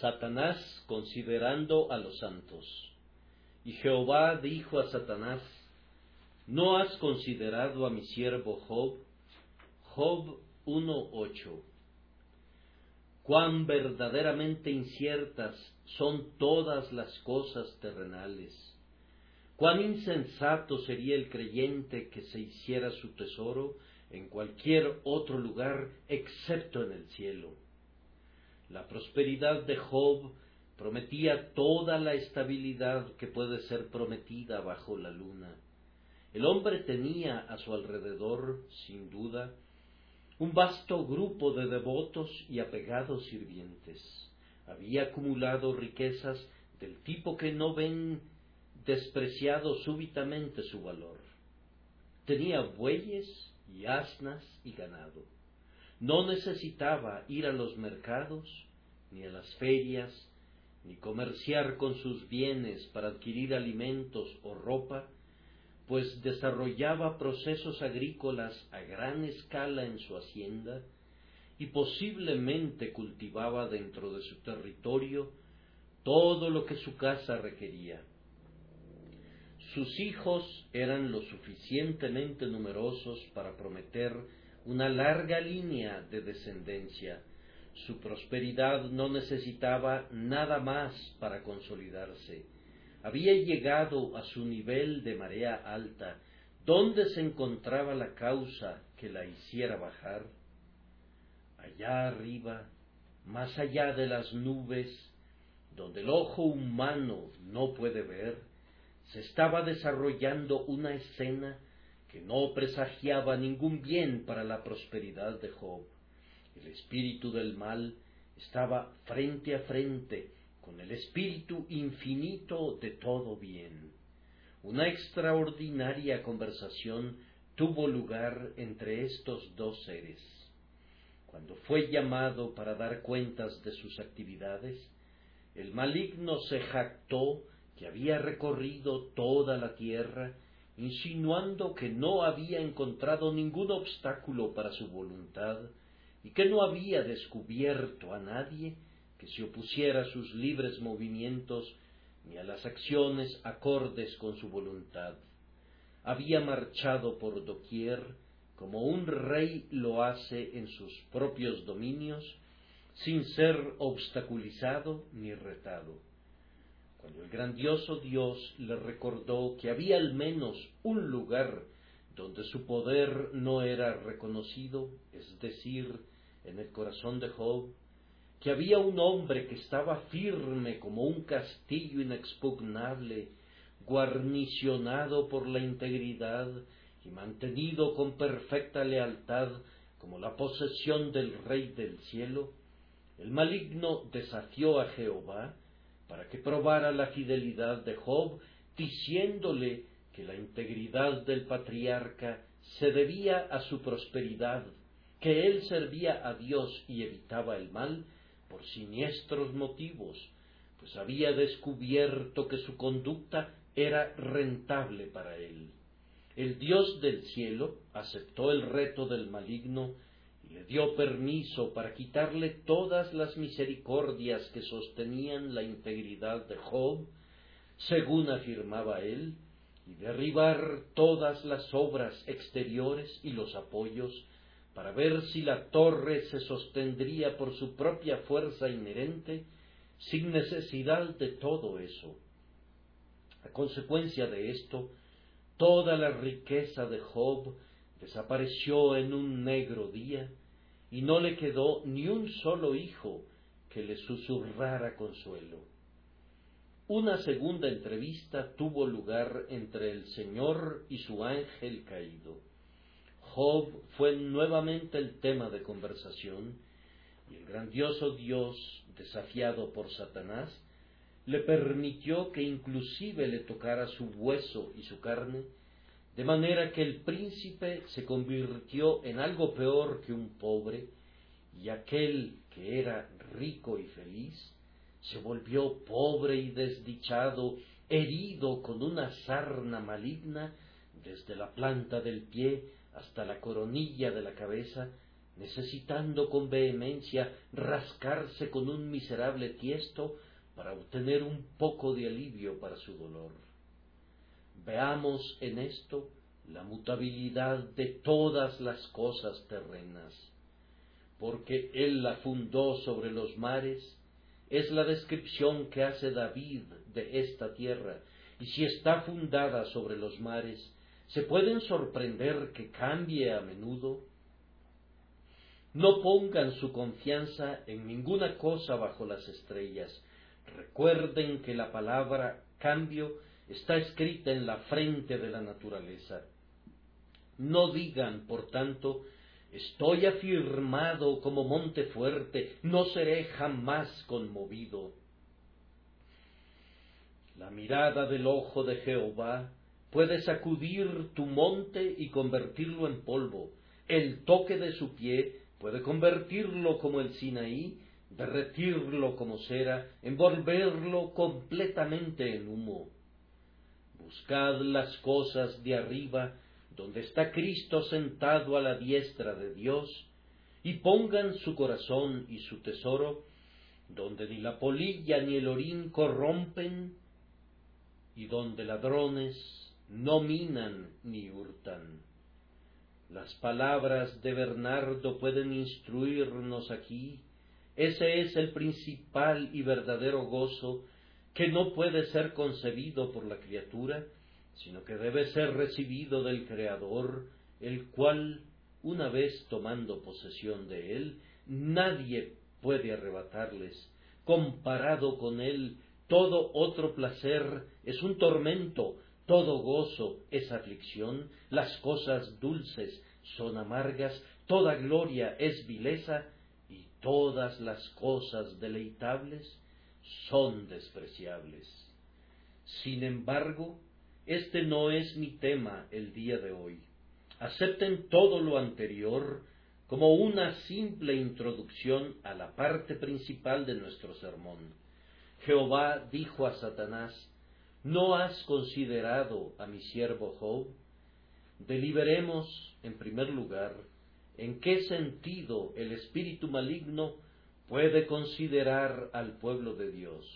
Satanás considerando a los santos. Y Jehová dijo a Satanás, ¿no has considerado a mi siervo Job? Job 1.8. Cuán verdaderamente inciertas son todas las cosas terrenales. Cuán insensato sería el creyente que se hiciera su tesoro en cualquier otro lugar excepto en el cielo. La prosperidad de Job prometía toda la estabilidad que puede ser prometida bajo la luna. El hombre tenía a su alrededor, sin duda, un vasto grupo de devotos y apegados sirvientes. Había acumulado riquezas del tipo que no ven despreciado súbitamente su valor. Tenía bueyes y asnas y ganado no necesitaba ir a los mercados, ni a las ferias, ni comerciar con sus bienes para adquirir alimentos o ropa, pues desarrollaba procesos agrícolas a gran escala en su hacienda y posiblemente cultivaba dentro de su territorio todo lo que su casa requería. Sus hijos eran lo suficientemente numerosos para prometer una larga línea de descendencia. Su prosperidad no necesitaba nada más para consolidarse. Había llegado a su nivel de marea alta, donde se encontraba la causa que la hiciera bajar. Allá arriba, más allá de las nubes, donde el ojo humano no puede ver, se estaba desarrollando una escena que no presagiaba ningún bien para la prosperidad de Job. El espíritu del mal estaba frente a frente con el espíritu infinito de todo bien. Una extraordinaria conversación tuvo lugar entre estos dos seres. Cuando fue llamado para dar cuentas de sus actividades, el maligno se jactó que había recorrido toda la tierra insinuando que no había encontrado ningún obstáculo para su voluntad y que no había descubierto a nadie que se opusiera a sus libres movimientos ni a las acciones acordes con su voluntad. Había marchado por doquier como un rey lo hace en sus propios dominios, sin ser obstaculizado ni retado cuando el grandioso Dios le recordó que había al menos un lugar donde su poder no era reconocido, es decir, en el corazón de Job, que había un hombre que estaba firme como un castillo inexpugnable, guarnicionado por la integridad y mantenido con perfecta lealtad como la posesión del Rey del cielo, el maligno desafió a Jehová para que probara la fidelidad de Job, diciéndole que la integridad del patriarca se debía a su prosperidad, que él servía a Dios y evitaba el mal por siniestros motivos, pues había descubierto que su conducta era rentable para él. El Dios del cielo aceptó el reto del maligno le dio permiso para quitarle todas las misericordias que sostenían la integridad de Job, según afirmaba él, y derribar todas las obras exteriores y los apoyos, para ver si la torre se sostendría por su propia fuerza inherente, sin necesidad de todo eso. A consecuencia de esto, toda la riqueza de Job desapareció en un negro día, y no le quedó ni un solo hijo que le susurrara consuelo. Una segunda entrevista tuvo lugar entre el Señor y su ángel caído. Job fue nuevamente el tema de conversación, y el grandioso Dios, desafiado por Satanás, le permitió que inclusive le tocara su hueso y su carne, de manera que el príncipe se convirtió en algo peor que un pobre, y aquel que era rico y feliz se volvió pobre y desdichado, herido con una sarna maligna desde la planta del pie hasta la coronilla de la cabeza, necesitando con vehemencia rascarse con un miserable tiesto para obtener un poco de alivio para su dolor. Veamos en esto la mutabilidad de todas las cosas terrenas, porque Él la fundó sobre los mares, es la descripción que hace David de esta tierra, y si está fundada sobre los mares, ¿se pueden sorprender que cambie a menudo? No pongan su confianza en ninguna cosa bajo las estrellas. Recuerden que la palabra cambio está escrita en la frente de la naturaleza. No digan, por tanto, estoy afirmado como monte fuerte, no seré jamás conmovido. La mirada del ojo de Jehová puede sacudir tu monte y convertirlo en polvo. El toque de su pie puede convertirlo como el Sinaí, derretirlo como cera, envolverlo completamente en humo. Buscad las cosas de arriba, donde está Cristo sentado a la diestra de Dios, y pongan su corazón y su tesoro, donde ni la polilla ni el orín corrompen, y donde ladrones no minan ni hurtan. Las palabras de Bernardo pueden instruirnos aquí. Ese es el principal y verdadero gozo que no puede ser concebido por la criatura, sino que debe ser recibido del Creador, el cual, una vez tomando posesión de él, nadie puede arrebatarles. Comparado con él, todo otro placer es un tormento, todo gozo es aflicción, las cosas dulces son amargas, toda gloria es vileza, y todas las cosas deleitables son despreciables. Sin embargo, este no es mi tema el día de hoy. Acepten todo lo anterior como una simple introducción a la parte principal de nuestro sermón. Jehová dijo a Satanás, ¿No has considerado a mi siervo Job? Deliberemos, en primer lugar, en qué sentido el espíritu maligno puede considerar al pueblo de Dios.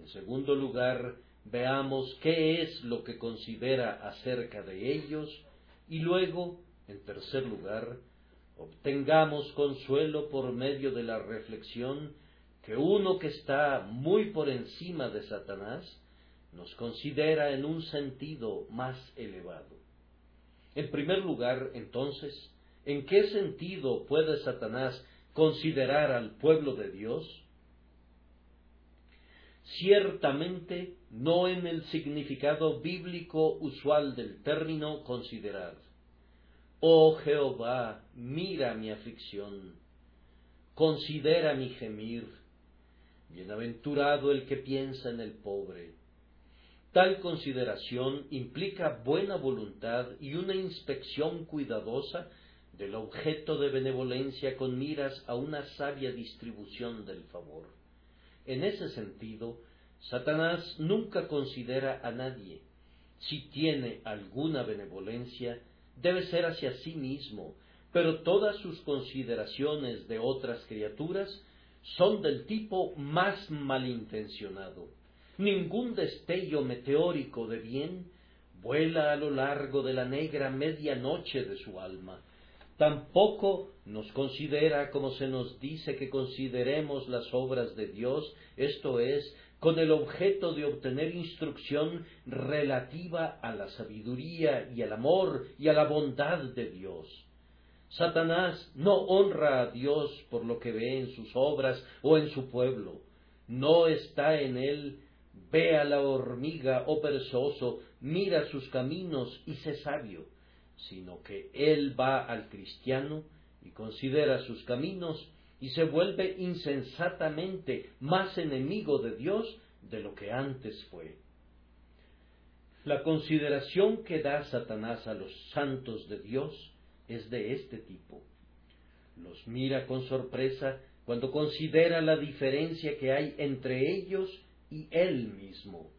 En segundo lugar, veamos qué es lo que considera acerca de ellos y luego, en tercer lugar, obtengamos consuelo por medio de la reflexión que uno que está muy por encima de Satanás nos considera en un sentido más elevado. En primer lugar, entonces, ¿en qué sentido puede Satanás considerar al pueblo de Dios? Ciertamente no en el significado bíblico usual del término considerar. Oh Jehová, mira mi aflicción, considera mi gemir. Bienaventurado el que piensa en el pobre Tal consideración implica buena voluntad y una inspección cuidadosa del objeto de benevolencia con miras a una sabia distribución del favor. En ese sentido, Satanás nunca considera a nadie. Si tiene alguna benevolencia, debe ser hacia sí mismo, pero todas sus consideraciones de otras criaturas son del tipo más malintencionado ningún destello meteórico de bien vuela a lo largo de la negra medianoche de su alma. Tampoco nos considera como se nos dice que consideremos las obras de Dios, esto es, con el objeto de obtener instrucción relativa a la sabiduría y al amor y a la bondad de Dios. Satanás no honra a Dios por lo que ve en sus obras o en su pueblo. No está en él Ve a la hormiga, oh perezoso, mira sus caminos y sé sabio, sino que él va al cristiano y considera sus caminos y se vuelve insensatamente más enemigo de Dios de lo que antes fue. La consideración que da Satanás a los santos de Dios es de este tipo. Los mira con sorpresa cuando considera la diferencia que hay entre ellos y él mismo.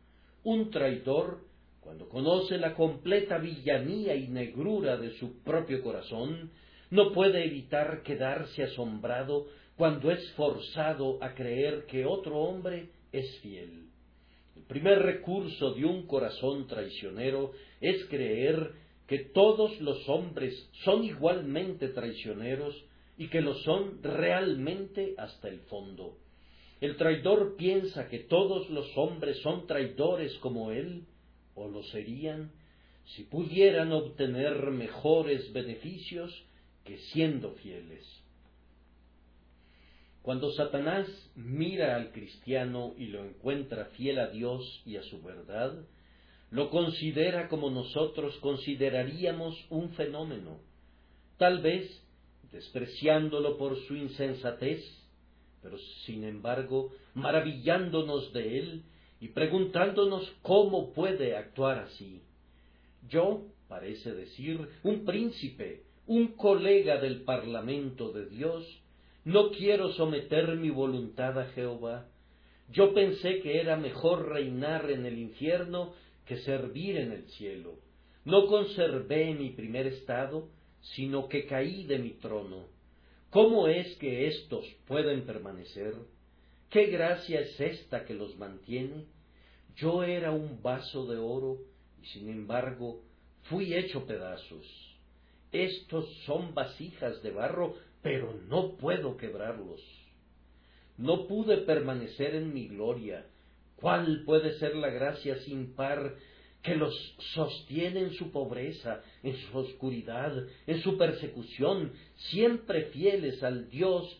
Un traidor, cuando conoce la completa villanía y negrura de su propio corazón, no puede evitar quedarse asombrado cuando es forzado a creer que otro hombre es fiel. El primer recurso de un corazón traicionero es creer que todos los hombres son igualmente traicioneros y que lo son realmente hasta el fondo. El traidor piensa que todos los hombres son traidores como él, o lo serían, si pudieran obtener mejores beneficios que siendo fieles. Cuando Satanás mira al cristiano y lo encuentra fiel a Dios y a su verdad, lo considera como nosotros consideraríamos un fenómeno, tal vez despreciándolo por su insensatez, pero sin embargo maravillándonos de él y preguntándonos cómo puede actuar así. Yo, parece decir, un príncipe, un colega del Parlamento de Dios, no quiero someter mi voluntad a Jehová. Yo pensé que era mejor reinar en el infierno que servir en el cielo. No conservé mi primer estado, sino que caí de mi trono. ¿Cómo es que éstos pueden permanecer? ¿Qué gracia es esta que los mantiene? Yo era un vaso de oro, y sin embargo fui hecho pedazos. Estos son vasijas de barro, pero no puedo quebrarlos. No pude permanecer en mi gloria. ¿Cuál puede ser la gracia sin par que los sostiene en su pobreza, en su oscuridad, en su persecución, siempre fieles al Dios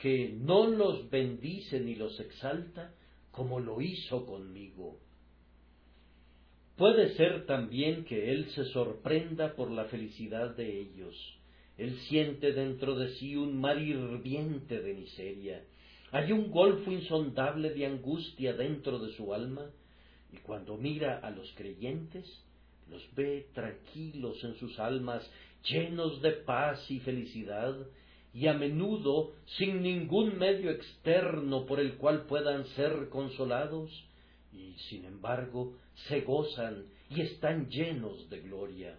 que no los bendice ni los exalta, como lo hizo conmigo? Puede ser también que Él se sorprenda por la felicidad de ellos. Él siente dentro de sí un mar hirviente de miseria. Hay un golfo insondable de angustia dentro de su alma, y cuando mira a los creyentes, los ve tranquilos en sus almas, llenos de paz y felicidad, y a menudo sin ningún medio externo por el cual puedan ser consolados, y sin embargo se gozan y están llenos de gloria.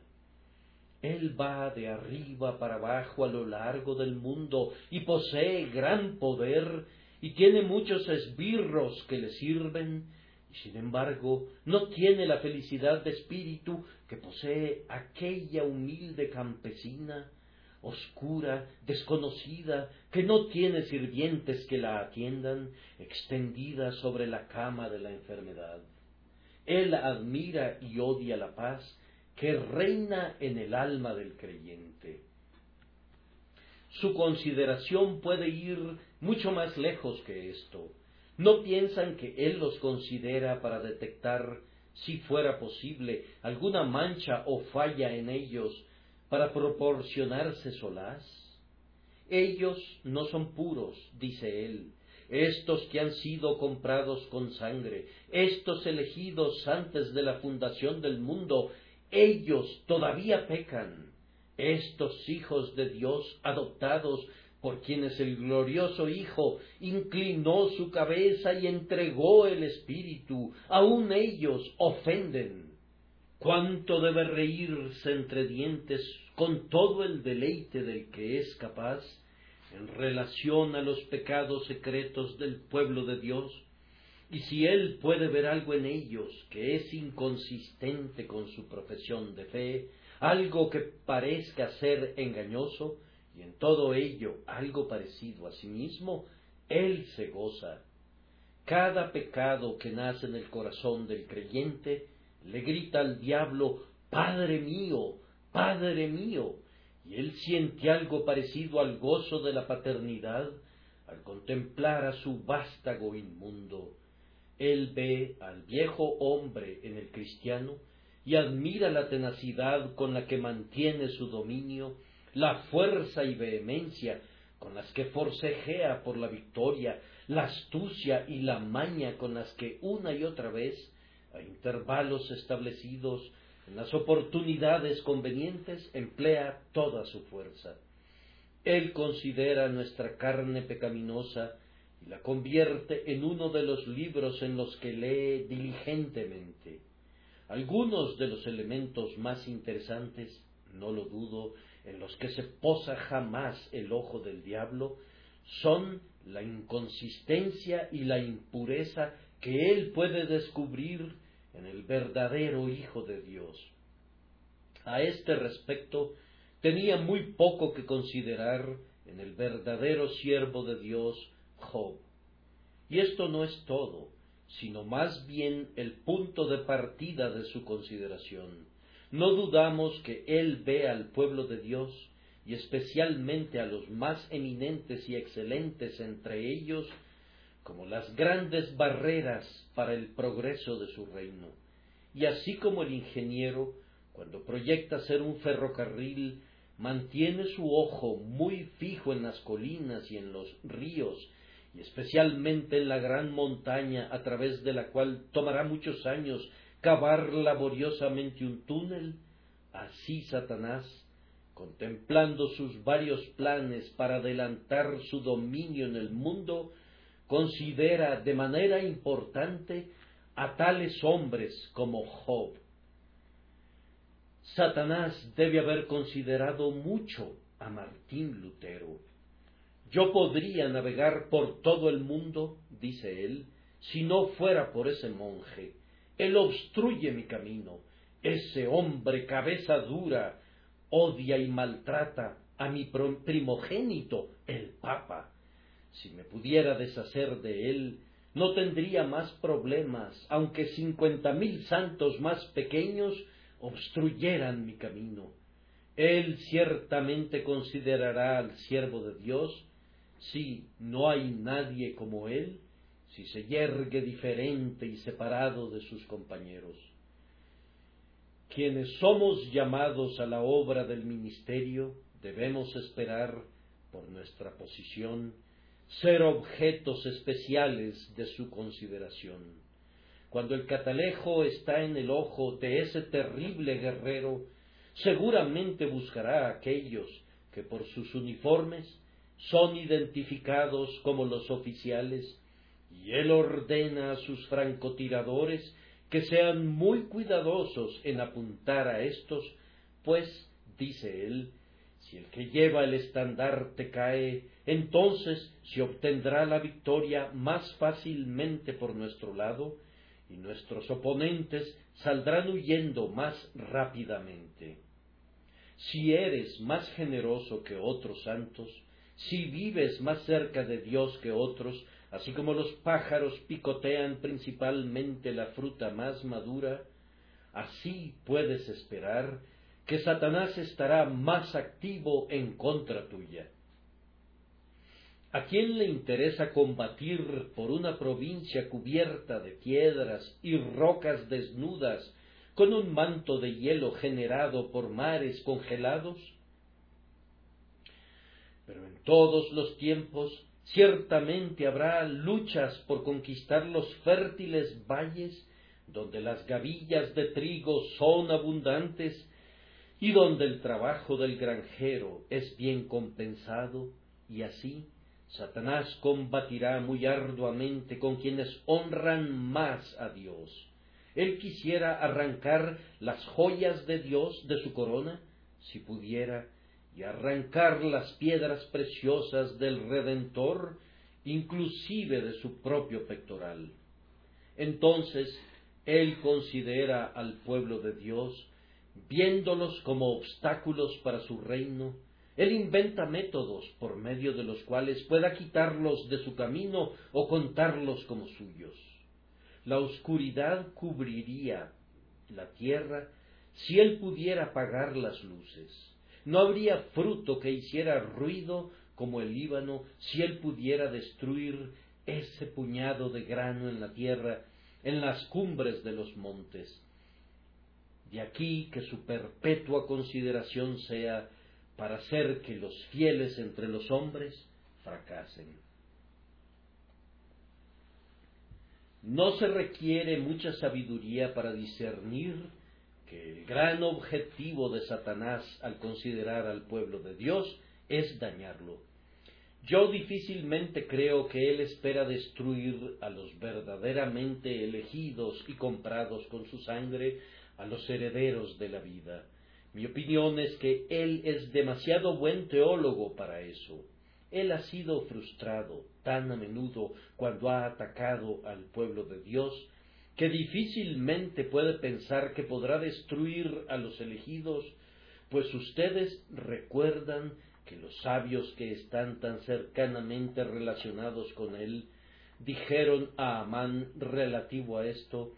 Él va de arriba para abajo a lo largo del mundo y posee gran poder y tiene muchos esbirros que le sirven y sin embargo no tiene la felicidad de espíritu que posee aquella humilde campesina oscura, desconocida, que no tiene sirvientes que la atiendan, extendida sobre la cama de la enfermedad. Él admira y odia la paz que reina en el alma del creyente. Su consideración puede ir mucho más lejos que esto. No piensan que Él los considera para detectar, si fuera posible, alguna mancha o falla en ellos para proporcionarse solaz? Ellos no son puros, dice él, estos que han sido comprados con sangre, estos elegidos antes de la fundación del mundo, ellos todavía pecan. Estos hijos de Dios adoptados por quienes el glorioso Hijo inclinó su cabeza y entregó el Espíritu, aun ellos ofenden cuánto debe reírse entre dientes con todo el deleite del que es capaz en relación a los pecados secretos del pueblo de Dios, y si él puede ver algo en ellos que es inconsistente con su profesión de fe, algo que parezca ser engañoso, y en todo ello algo parecido a sí mismo, él se goza. Cada pecado que nace en el corazón del creyente le grita al diablo, Padre mío, Padre mío, y él siente algo parecido al gozo de la paternidad al contemplar a su vástago inmundo. Él ve al viejo hombre en el cristiano y admira la tenacidad con la que mantiene su dominio, la fuerza y vehemencia con las que forcejea por la victoria, la astucia y la maña con las que una y otra vez a intervalos establecidos, en las oportunidades convenientes, emplea toda su fuerza. Él considera nuestra carne pecaminosa y la convierte en uno de los libros en los que lee diligentemente. Algunos de los elementos más interesantes, no lo dudo, en los que se posa jamás el ojo del diablo, son la inconsistencia y la impureza que él puede descubrir en el verdadero Hijo de Dios. A este respecto, tenía muy poco que considerar en el verdadero siervo de Dios, Job. Y esto no es todo, sino más bien el punto de partida de su consideración. No dudamos que él ve al pueblo de Dios, y especialmente a los más eminentes y excelentes entre ellos, como las grandes barreras para el progreso de su reino. Y así como el ingeniero, cuando proyecta hacer un ferrocarril, mantiene su ojo muy fijo en las colinas y en los ríos, y especialmente en la gran montaña a través de la cual tomará muchos años cavar laboriosamente un túnel, así Satanás, contemplando sus varios planes para adelantar su dominio en el mundo, considera de manera importante a tales hombres como Job. Satanás debe haber considerado mucho a Martín Lutero. Yo podría navegar por todo el mundo, dice él, si no fuera por ese monje. Él obstruye mi camino. Ese hombre cabeza dura odia y maltrata a mi primogénito, el Papa. Si me pudiera deshacer de él, no tendría más problemas, aunque cincuenta mil santos más pequeños obstruyeran mi camino. Él ciertamente considerará al siervo de Dios si no hay nadie como él, si se yergue diferente y separado de sus compañeros. Quienes somos llamados a la obra del ministerio debemos esperar, por nuestra posición, ser objetos especiales de su consideración. Cuando el catalejo está en el ojo de ese terrible guerrero, seguramente buscará a aquellos que por sus uniformes son identificados como los oficiales, y él ordena a sus francotiradores que sean muy cuidadosos en apuntar a estos, pues, dice él, si el que lleva el estandarte cae, entonces se obtendrá la victoria más fácilmente por nuestro lado, y nuestros oponentes saldrán huyendo más rápidamente. Si eres más generoso que otros santos, si vives más cerca de Dios que otros, así como los pájaros picotean principalmente la fruta más madura, así puedes esperar que Satanás estará más activo en contra tuya. ¿A quién le interesa combatir por una provincia cubierta de piedras y rocas desnudas con un manto de hielo generado por mares congelados? Pero en todos los tiempos ciertamente habrá luchas por conquistar los fértiles valles donde las gavillas de trigo son abundantes y donde el trabajo del granjero es bien compensado, y así Satanás combatirá muy arduamente con quienes honran más a Dios. Él quisiera arrancar las joyas de Dios de su corona, si pudiera, y arrancar las piedras preciosas del Redentor, inclusive de su propio pectoral. Entonces, Él considera al pueblo de Dios, viéndolos como obstáculos para su reino, él inventa métodos por medio de los cuales pueda quitarlos de su camino o contarlos como suyos. La oscuridad cubriría la tierra si él pudiera apagar las luces. No habría fruto que hiciera ruido como el Líbano si él pudiera destruir ese puñado de grano en la tierra, en las cumbres de los montes. De aquí que su perpetua consideración sea para hacer que los fieles entre los hombres fracasen. No se requiere mucha sabiduría para discernir que el gran objetivo de Satanás al considerar al pueblo de Dios es dañarlo. Yo difícilmente creo que él espera destruir a los verdaderamente elegidos y comprados con su sangre, a los herederos de la vida Mi opinión es que él es demasiado buen teólogo para eso. Él ha sido frustrado tan a menudo cuando ha atacado al pueblo de Dios que difícilmente puede pensar que podrá destruir a los elegidos, pues ustedes recuerdan que los sabios que están tan cercanamente relacionados con él dijeron a Amán relativo a esto,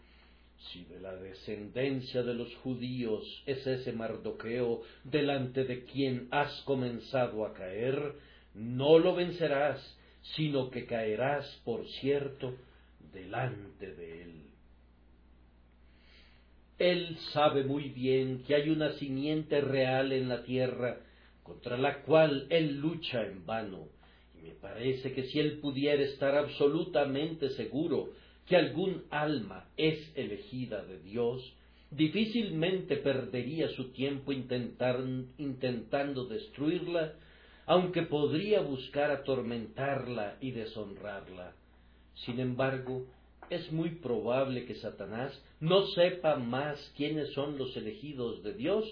si de la descendencia de los judíos es ese Mardoqueo delante de quien has comenzado a caer, no lo vencerás, sino que caerás, por cierto, delante de él. Él sabe muy bien que hay una simiente real en la tierra contra la cual él lucha en vano, y me parece que si él pudiera estar absolutamente seguro que algún alma es elegida de Dios, difícilmente perdería su tiempo intentando destruirla, aunque podría buscar atormentarla y deshonrarla. Sin embargo, es muy probable que Satanás no sepa más quiénes son los elegidos de Dios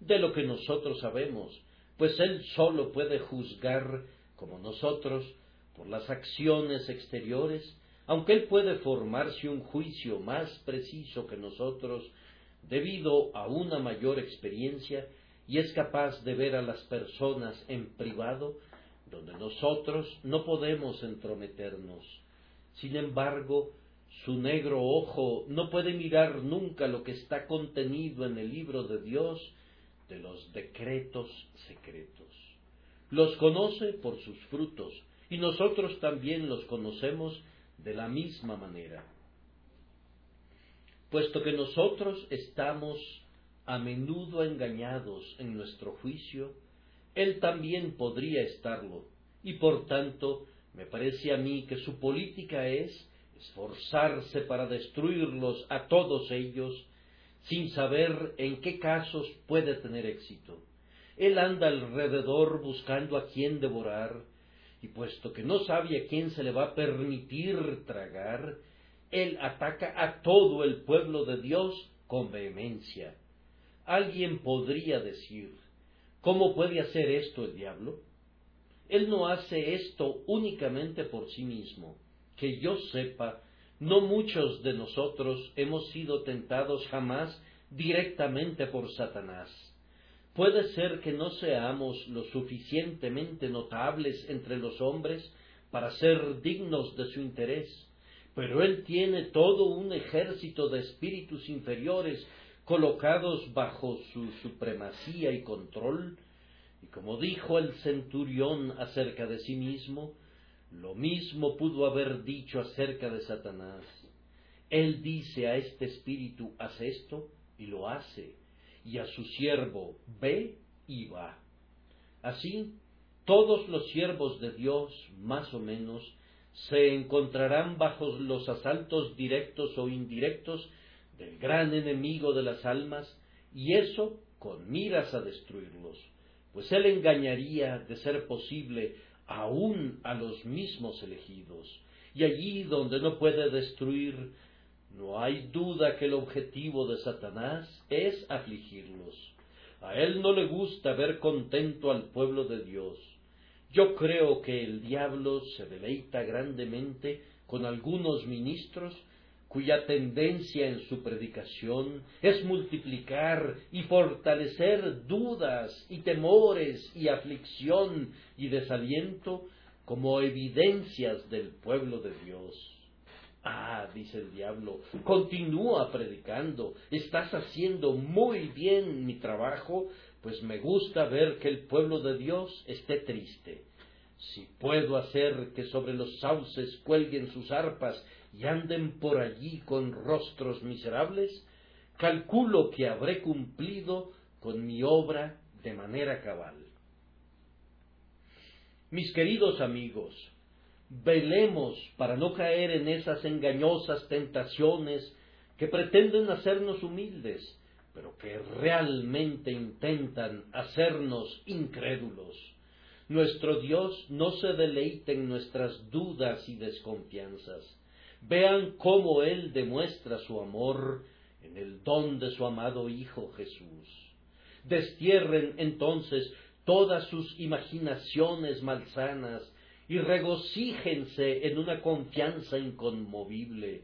de lo que nosotros sabemos, pues él solo puede juzgar, como nosotros, por las acciones exteriores, aunque él puede formarse un juicio más preciso que nosotros debido a una mayor experiencia y es capaz de ver a las personas en privado donde nosotros no podemos entrometernos. Sin embargo, su negro ojo no puede mirar nunca lo que está contenido en el libro de Dios de los decretos secretos. Los conoce por sus frutos y nosotros también los conocemos de la misma manera. Puesto que nosotros estamos a menudo engañados en nuestro juicio, él también podría estarlo, y por tanto me parece a mí que su política es esforzarse para destruirlos a todos ellos, sin saber en qué casos puede tener éxito. Él anda alrededor buscando a quién devorar, y puesto que no sabe a quién se le va a permitir tragar, él ataca a todo el pueblo de Dios con vehemencia. Alguien podría decir, ¿cómo puede hacer esto el diablo? Él no hace esto únicamente por sí mismo. Que yo sepa, no muchos de nosotros hemos sido tentados jamás directamente por Satanás. Puede ser que no seamos lo suficientemente notables entre los hombres para ser dignos de su interés, pero Él tiene todo un ejército de espíritus inferiores colocados bajo su supremacía y control, y como dijo el centurión acerca de sí mismo, lo mismo pudo haber dicho acerca de Satanás. Él dice a este espíritu, haz esto, y lo hace y a su siervo, ve y va. Así, todos los siervos de Dios, más o menos, se encontrarán bajo los asaltos directos o indirectos del gran enemigo de las almas, y eso con miras a destruirlos, pues él engañaría, de ser posible, aún a los mismos elegidos, y allí donde no puede destruir, no hay duda que el objetivo de Satanás es afligirlos. A él no le gusta ver contento al pueblo de Dios. Yo creo que el diablo se deleita grandemente con algunos ministros cuya tendencia en su predicación es multiplicar y fortalecer dudas y temores y aflicción y desaliento como evidencias del pueblo de Dios. Ah, dice el diablo, continúa predicando, estás haciendo muy bien mi trabajo, pues me gusta ver que el pueblo de Dios esté triste. Si puedo hacer que sobre los sauces cuelguen sus arpas y anden por allí con rostros miserables, calculo que habré cumplido con mi obra de manera cabal. Mis queridos amigos, velemos para no caer en esas engañosas tentaciones que pretenden hacernos humildes, pero que realmente intentan hacernos incrédulos. Nuestro Dios no se deleita en nuestras dudas y desconfianzas. Vean cómo Él demuestra su amor en el don de su amado Hijo Jesús. destierren entonces todas sus imaginaciones malsanas y regocíjense en una confianza inconmovible.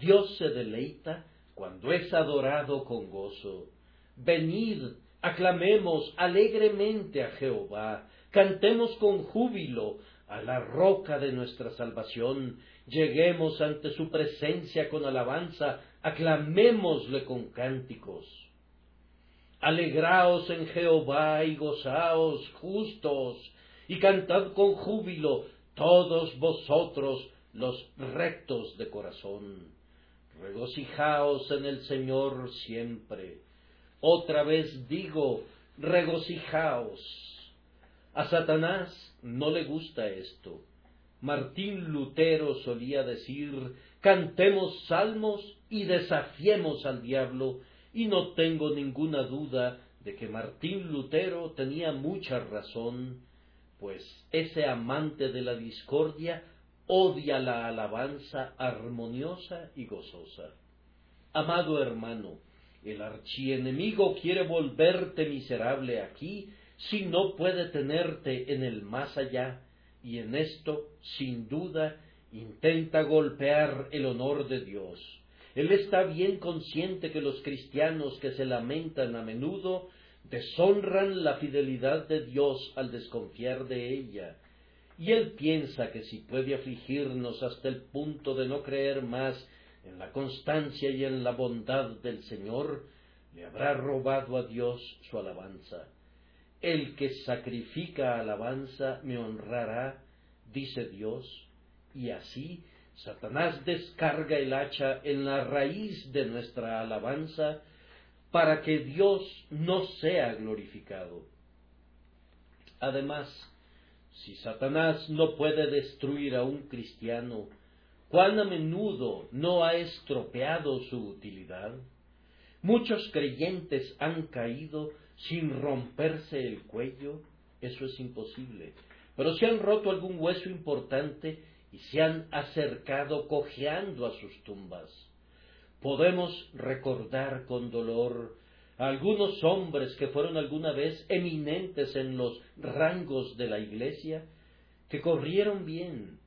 Dios se deleita cuando es adorado con gozo. Venid, aclamemos alegremente a Jehová, cantemos con júbilo a la roca de nuestra salvación, lleguemos ante su presencia con alabanza, aclamémosle con cánticos. Alegraos en Jehová y gozaos justos, y cantad con júbilo todos vosotros los rectos de corazón. Regocijaos en el Señor siempre. Otra vez digo, regocijaos. A Satanás no le gusta esto. Martín Lutero solía decir, cantemos salmos y desafiemos al diablo, y no tengo ninguna duda de que Martín Lutero tenía mucha razón, pues ese amante de la discordia odia la alabanza armoniosa y gozosa. Amado hermano, el archienemigo quiere volverte miserable aquí si no puede tenerte en el más allá, y en esto, sin duda, intenta golpear el honor de Dios. Él está bien consciente que los cristianos que se lamentan a menudo deshonran la fidelidad de Dios al desconfiar de ella, y él piensa que si puede afligirnos hasta el punto de no creer más en la constancia y en la bondad del Señor, le habrá robado a Dios su alabanza. El que sacrifica alabanza me honrará, dice Dios, y así Satanás descarga el hacha en la raíz de nuestra alabanza para que Dios no sea glorificado. Además, si Satanás no puede destruir a un cristiano, cuán a menudo no ha estropeado su utilidad. Muchos creyentes han caído sin romperse el cuello, eso es imposible, pero se han roto algún hueso importante y se han acercado cojeando a sus tumbas. Podemos recordar con dolor a algunos hombres que fueron alguna vez eminentes en los rangos de la iglesia, que corrieron bien,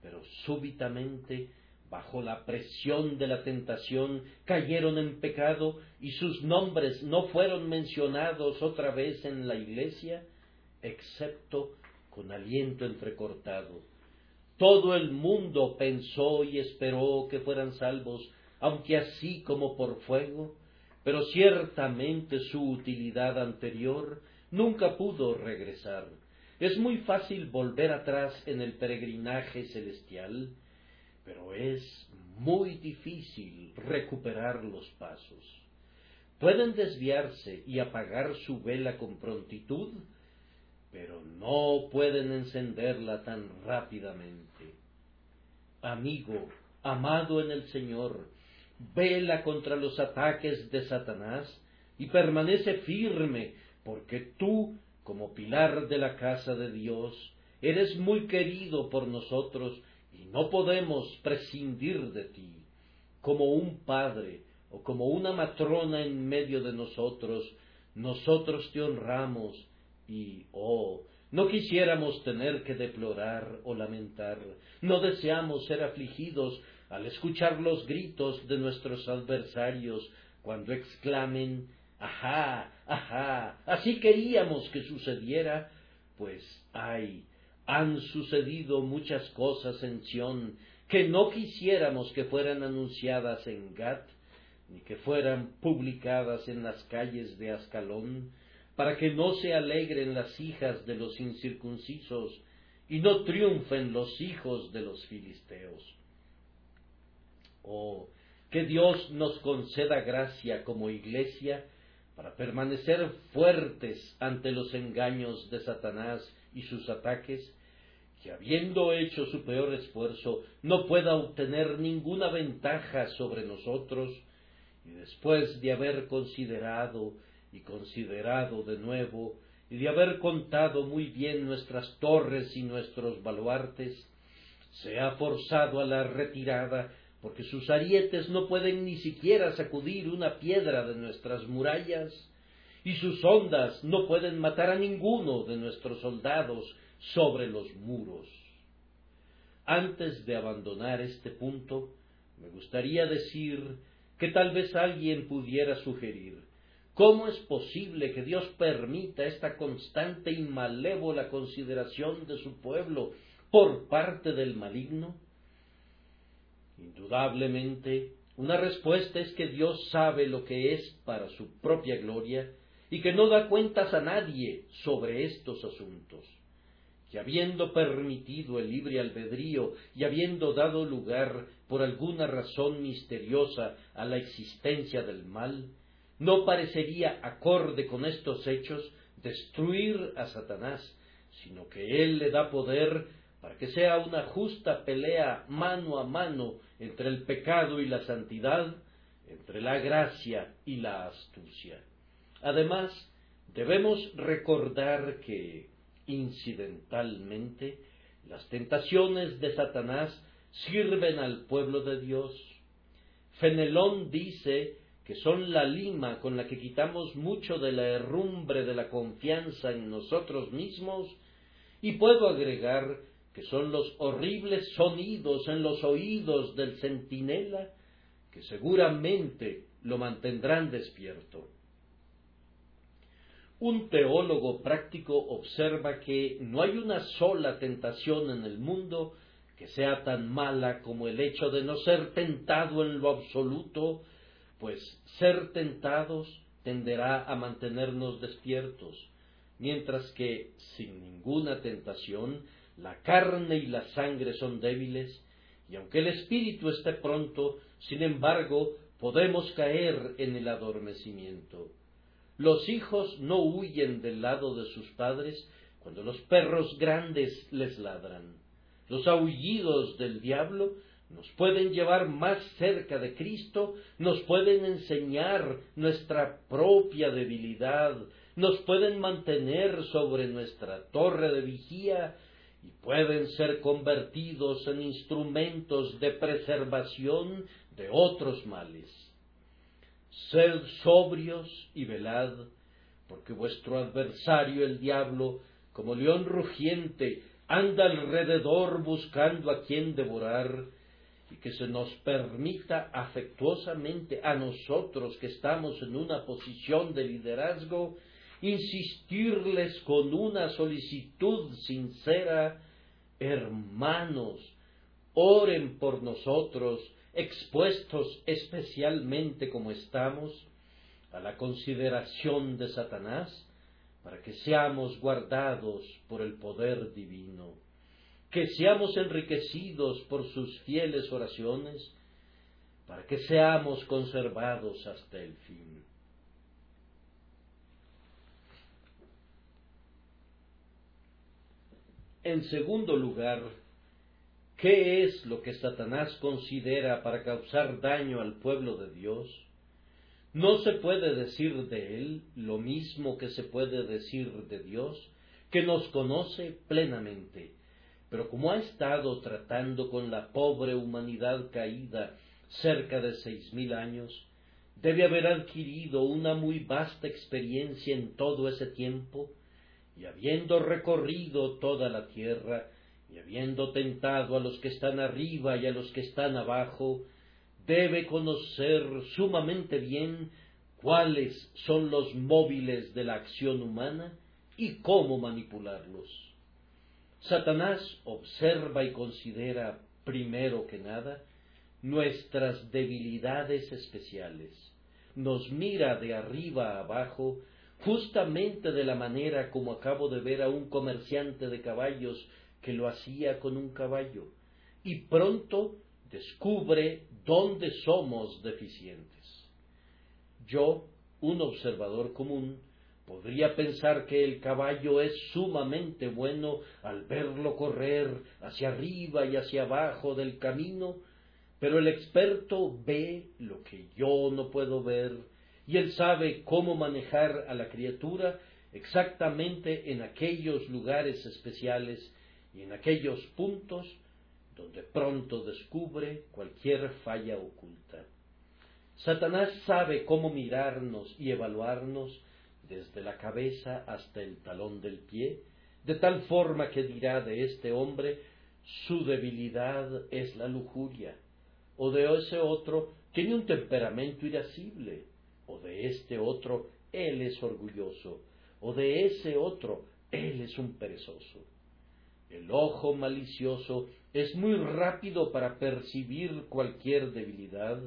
pero súbitamente bajo la presión de la tentación cayeron en pecado y sus nombres no fueron mencionados otra vez en la iglesia, excepto con aliento entrecortado. Todo el mundo pensó y esperó que fueran salvos, aunque así como por fuego, pero ciertamente su utilidad anterior nunca pudo regresar. Es muy fácil volver atrás en el peregrinaje celestial, pero es muy difícil recuperar los pasos. Pueden desviarse y apagar su vela con prontitud, pero no pueden encenderla tan rápidamente. Amigo, amado en el Señor, vela contra los ataques de Satanás y permanece firme, porque tú, como pilar de la casa de Dios, eres muy querido por nosotros y no podemos prescindir de ti. Como un padre o como una matrona en medio de nosotros, nosotros te honramos y, oh, no quisiéramos tener que deplorar o lamentar, no deseamos ser afligidos al escuchar los gritos de nuestros adversarios cuando exclamen, ajá, ajá, así queríamos que sucediera, pues ay, han sucedido muchas cosas en Sión que no quisiéramos que fueran anunciadas en Gat, ni que fueran publicadas en las calles de Ascalón, para que no se alegren las hijas de los incircuncisos y no triunfen los hijos de los filisteos. Oh, que Dios nos conceda gracia como iglesia para permanecer fuertes ante los engaños de Satanás y sus ataques, que habiendo hecho su peor esfuerzo no pueda obtener ninguna ventaja sobre nosotros, y después de haber considerado y considerado de nuevo, y de haber contado muy bien nuestras torres y nuestros baluartes, se ha forzado a la retirada, porque sus arietes no pueden ni siquiera sacudir una piedra de nuestras murallas, y sus ondas no pueden matar a ninguno de nuestros soldados sobre los muros. Antes de abandonar este punto, me gustaría decir que tal vez alguien pudiera sugerir ¿Cómo es posible que Dios permita esta constante y malévola consideración de su pueblo por parte del maligno? Indudablemente, una respuesta es que Dios sabe lo que es para su propia gloria y que no da cuentas a nadie sobre estos asuntos, que habiendo permitido el libre albedrío y habiendo dado lugar por alguna razón misteriosa a la existencia del mal, no parecería acorde con estos hechos destruir a Satanás, sino que él le da poder para que sea una justa pelea mano a mano entre el pecado y la santidad, entre la gracia y la astucia. Además, debemos recordar que, incidentalmente, las tentaciones de Satanás sirven al pueblo de Dios. Fenelón dice que son la lima con la que quitamos mucho de la herrumbre de la confianza en nosotros mismos, y puedo agregar que son los horribles sonidos en los oídos del centinela que seguramente lo mantendrán despierto. Un teólogo práctico observa que no hay una sola tentación en el mundo que sea tan mala como el hecho de no ser tentado en lo absoluto pues ser tentados tenderá a mantenernos despiertos, mientras que sin ninguna tentación la carne y la sangre son débiles, y aunque el espíritu esté pronto, sin embargo, podemos caer en el adormecimiento. Los hijos no huyen del lado de sus padres cuando los perros grandes les ladran. Los aullidos del diablo nos pueden llevar más cerca de Cristo, nos pueden enseñar nuestra propia debilidad, nos pueden mantener sobre nuestra torre de vigía y pueden ser convertidos en instrumentos de preservación de otros males. Sed sobrios y velad, porque vuestro adversario el diablo, como león rugiente, anda alrededor buscando a quien devorar, y que se nos permita afectuosamente a nosotros que estamos en una posición de liderazgo, insistirles con una solicitud sincera, hermanos, oren por nosotros, expuestos especialmente como estamos a la consideración de Satanás, para que seamos guardados por el poder divino que seamos enriquecidos por sus fieles oraciones, para que seamos conservados hasta el fin. En segundo lugar, ¿qué es lo que Satanás considera para causar daño al pueblo de Dios? No se puede decir de él lo mismo que se puede decir de Dios, que nos conoce plenamente pero como ha estado tratando con la pobre humanidad caída cerca de seis mil años, debe haber adquirido una muy vasta experiencia en todo ese tiempo, y habiendo recorrido toda la tierra, y habiendo tentado a los que están arriba y a los que están abajo, debe conocer sumamente bien cuáles son los móviles de la acción humana y cómo manipularlos. Satanás observa y considera primero que nada nuestras debilidades especiales. Nos mira de arriba a abajo justamente de la manera como acabo de ver a un comerciante de caballos que lo hacía con un caballo y pronto descubre dónde somos deficientes. Yo, un observador común, Podría pensar que el caballo es sumamente bueno al verlo correr hacia arriba y hacia abajo del camino, pero el experto ve lo que yo no puedo ver y él sabe cómo manejar a la criatura exactamente en aquellos lugares especiales y en aquellos puntos donde pronto descubre cualquier falla oculta. Satanás sabe cómo mirarnos y evaluarnos desde la cabeza hasta el talón del pie, de tal forma que dirá de este hombre su debilidad es la lujuria, o de ese otro tiene un temperamento irascible, o de este otro él es orgulloso, o de ese otro él es un perezoso. El ojo malicioso es muy rápido para percibir cualquier debilidad,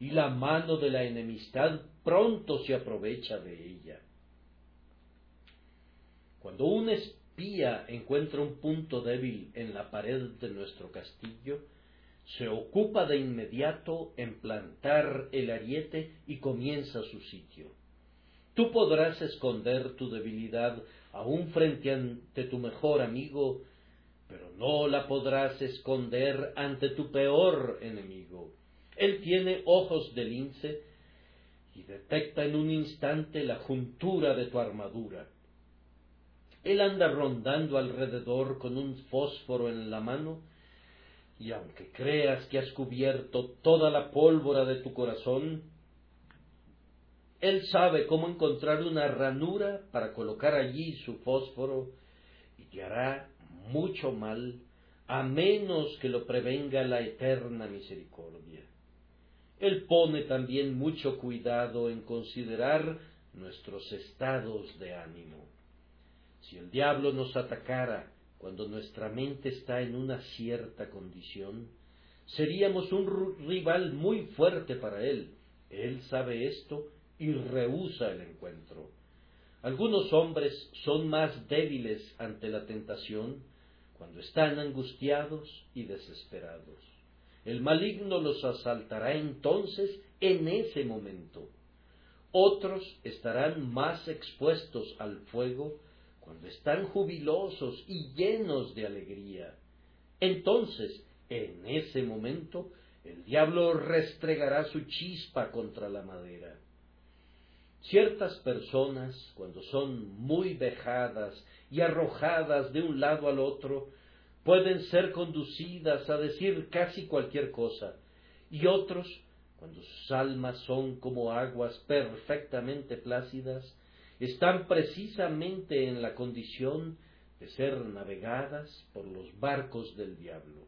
y la mano de la enemistad pronto se aprovecha de ella. Cuando un espía encuentra un punto débil en la pared de nuestro castillo, se ocupa de inmediato en plantar el ariete y comienza su sitio. Tú podrás esconder tu debilidad aún frente ante tu mejor amigo, pero no la podrás esconder ante tu peor enemigo. Él tiene ojos de lince y detecta en un instante la juntura de tu armadura. Él anda rondando alrededor con un fósforo en la mano, y aunque creas que has cubierto toda la pólvora de tu corazón, él sabe cómo encontrar una ranura para colocar allí su fósforo y te hará mucho mal a menos que lo prevenga la eterna misericordia. Él pone también mucho cuidado en considerar nuestros estados de ánimo. Si el diablo nos atacara cuando nuestra mente está en una cierta condición, seríamos un rival muy fuerte para él. Él sabe esto y rehúsa el encuentro. Algunos hombres son más débiles ante la tentación cuando están angustiados y desesperados. El maligno los asaltará entonces en ese momento. Otros estarán más expuestos al fuego cuando están jubilosos y llenos de alegría. Entonces, en ese momento, el diablo restregará su chispa contra la madera. Ciertas personas, cuando son muy vejadas y arrojadas de un lado al otro, pueden ser conducidas a decir casi cualquier cosa, y otros, cuando sus almas son como aguas perfectamente plácidas, están precisamente en la condición de ser navegadas por los barcos del diablo.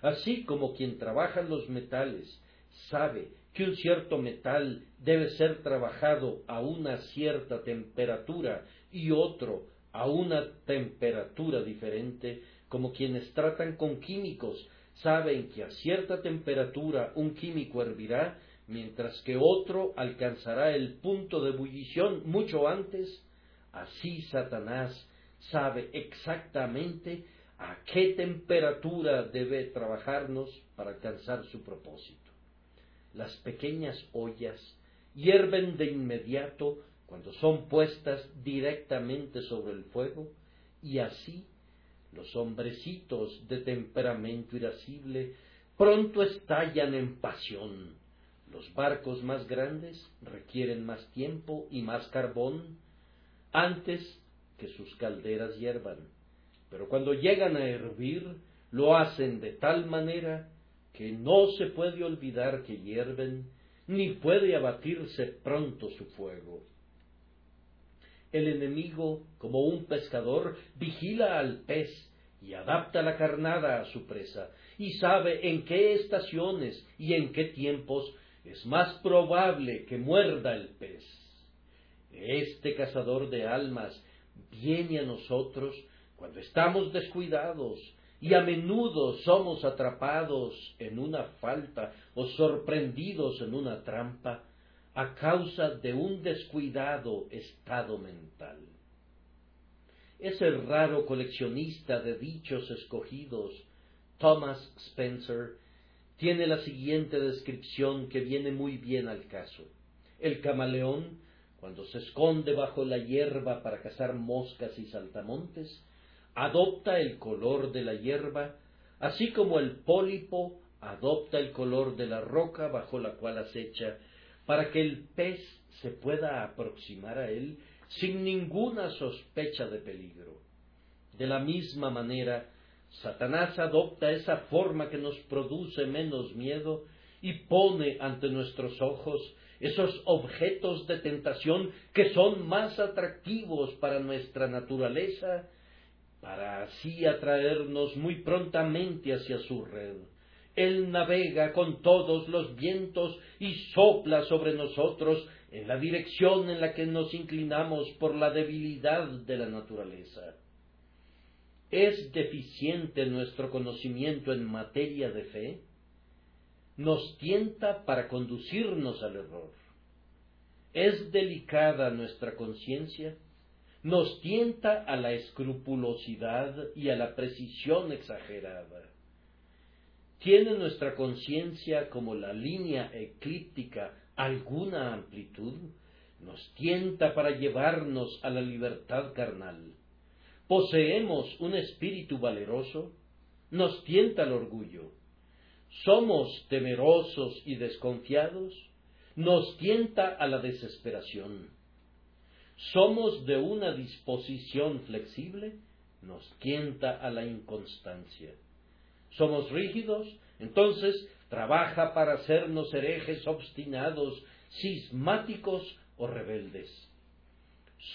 Así como quien trabaja los metales sabe que un cierto metal debe ser trabajado a una cierta temperatura y otro a una temperatura diferente, como quienes tratan con químicos saben que a cierta temperatura un químico hervirá mientras que otro alcanzará el punto de ebullición mucho antes, así Satanás sabe exactamente a qué temperatura debe trabajarnos para alcanzar su propósito. Las pequeñas ollas hierven de inmediato cuando son puestas directamente sobre el fuego, y así los hombrecitos de temperamento irascible pronto estallan en pasión los barcos más grandes requieren más tiempo y más carbón antes que sus calderas hiervan, pero cuando llegan a hervir lo hacen de tal manera que no se puede olvidar que hierven, ni puede abatirse pronto su fuego. El enemigo, como un pescador, vigila al pez y adapta la carnada a su presa, y sabe en qué estaciones y en qué tiempos es más probable que muerda el pez. Este cazador de almas viene a nosotros cuando estamos descuidados y a menudo somos atrapados en una falta o sorprendidos en una trampa a causa de un descuidado estado mental. Ese raro coleccionista de dichos escogidos, Thomas Spencer, tiene la siguiente descripción que viene muy bien al caso. El camaleón, cuando se esconde bajo la hierba para cazar moscas y saltamontes, adopta el color de la hierba, así como el pólipo adopta el color de la roca bajo la cual acecha, para que el pez se pueda aproximar a él sin ninguna sospecha de peligro. De la misma manera, Satanás adopta esa forma que nos produce menos miedo y pone ante nuestros ojos esos objetos de tentación que son más atractivos para nuestra naturaleza, para así atraernos muy prontamente hacia su red. Él navega con todos los vientos y sopla sobre nosotros en la dirección en la que nos inclinamos por la debilidad de la naturaleza. ¿Es deficiente nuestro conocimiento en materia de fe? Nos tienta para conducirnos al error. ¿Es delicada nuestra conciencia? Nos tienta a la escrupulosidad y a la precisión exagerada. ¿Tiene nuestra conciencia como la línea eclíptica alguna amplitud? Nos tienta para llevarnos a la libertad carnal poseemos un espíritu valeroso, nos tienta el orgullo. Somos temerosos y desconfiados, nos tienta a la desesperación. Somos de una disposición flexible, nos tienta a la inconstancia. Somos rígidos, entonces trabaja para hacernos herejes obstinados, cismáticos o rebeldes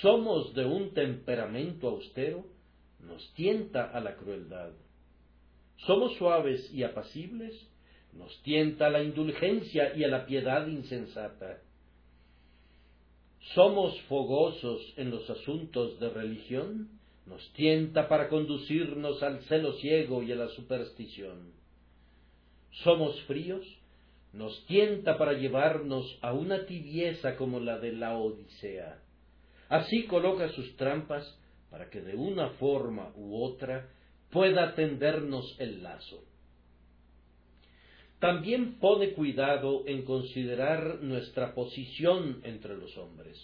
somos de un temperamento austero, nos tienta a la crueldad. Somos suaves y apacibles, nos tienta a la indulgencia y a la piedad insensata. Somos fogosos en los asuntos de religión, nos tienta para conducirnos al celo ciego y a la superstición. Somos fríos, nos tienta para llevarnos a una tibieza como la de la Odisea. Así coloca sus trampas para que de una forma u otra pueda tendernos el lazo. También pone cuidado en considerar nuestra posición entre los hombres.